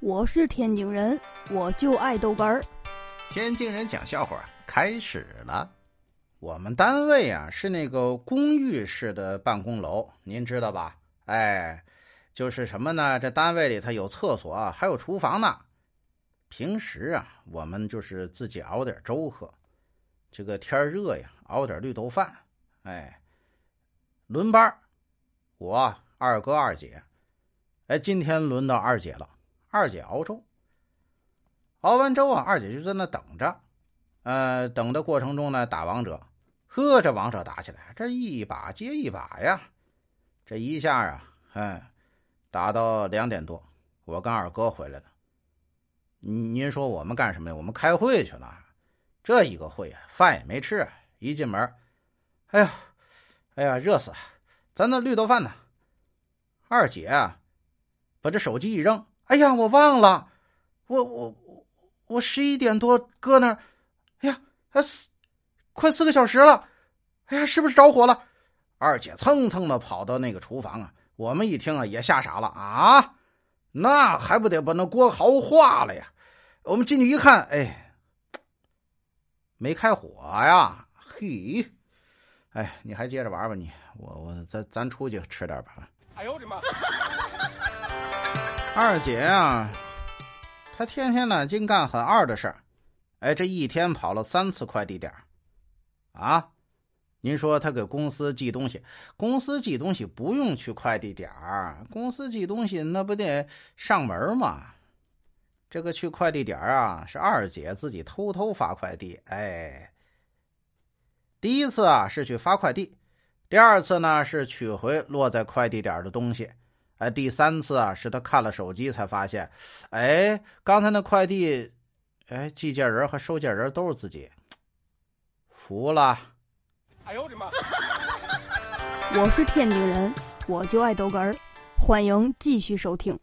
我是天津人，我就爱豆干儿。天津人讲笑话开始了。我们单位啊是那个公寓式的办公楼，您知道吧？哎，就是什么呢？这单位里头有厕所，还有厨房呢。平时啊，我们就是自己熬点粥喝。这个天热呀，熬点绿豆饭。哎，轮班我二哥二姐。哎，今天轮到二姐了。二姐熬粥，熬完粥啊，二姐就在那等着。呃，等的过程中呢，打王者。呵，这王者打起来，这一把接一把呀。这一下啊，嗯，打到两点多，我跟二哥回来了。您说我们干什么呀？我们开会去了。这一个会啊，饭也没吃。一进门，哎呀，哎呀，热死！咱那绿豆饭呢？二姐啊，把这手机一扔。哎呀，我忘了，我我我十一点多搁那儿，哎呀，还四快四个小时了，哎呀，是不是着火了？二姐蹭蹭的跑到那个厨房啊，我们一听啊也吓傻了啊，那还不得把那锅熬化了呀？我们进去一看，哎，没开火呀，嘿，哎，你还接着玩吧你，我我咱咱出去吃点吧。哎呦我的妈！二姐啊，她天天呢净干很二的事儿，哎，这一天跑了三次快递点啊！您说她给公司寄东西，公司寄东西不用去快递点儿，公司寄东西那不得上门吗？这个去快递点儿啊，是二姐自己偷偷发快递。哎，第一次啊是去发快递，第二次呢是取回落在快递点的东西。哎，第三次啊，是他看了手机才发现，哎，刚才那快递，哎，寄件人和收件人都是自己，服了。哎呦我的妈！我是天津人，我就爱逗哏儿，欢迎继续收听。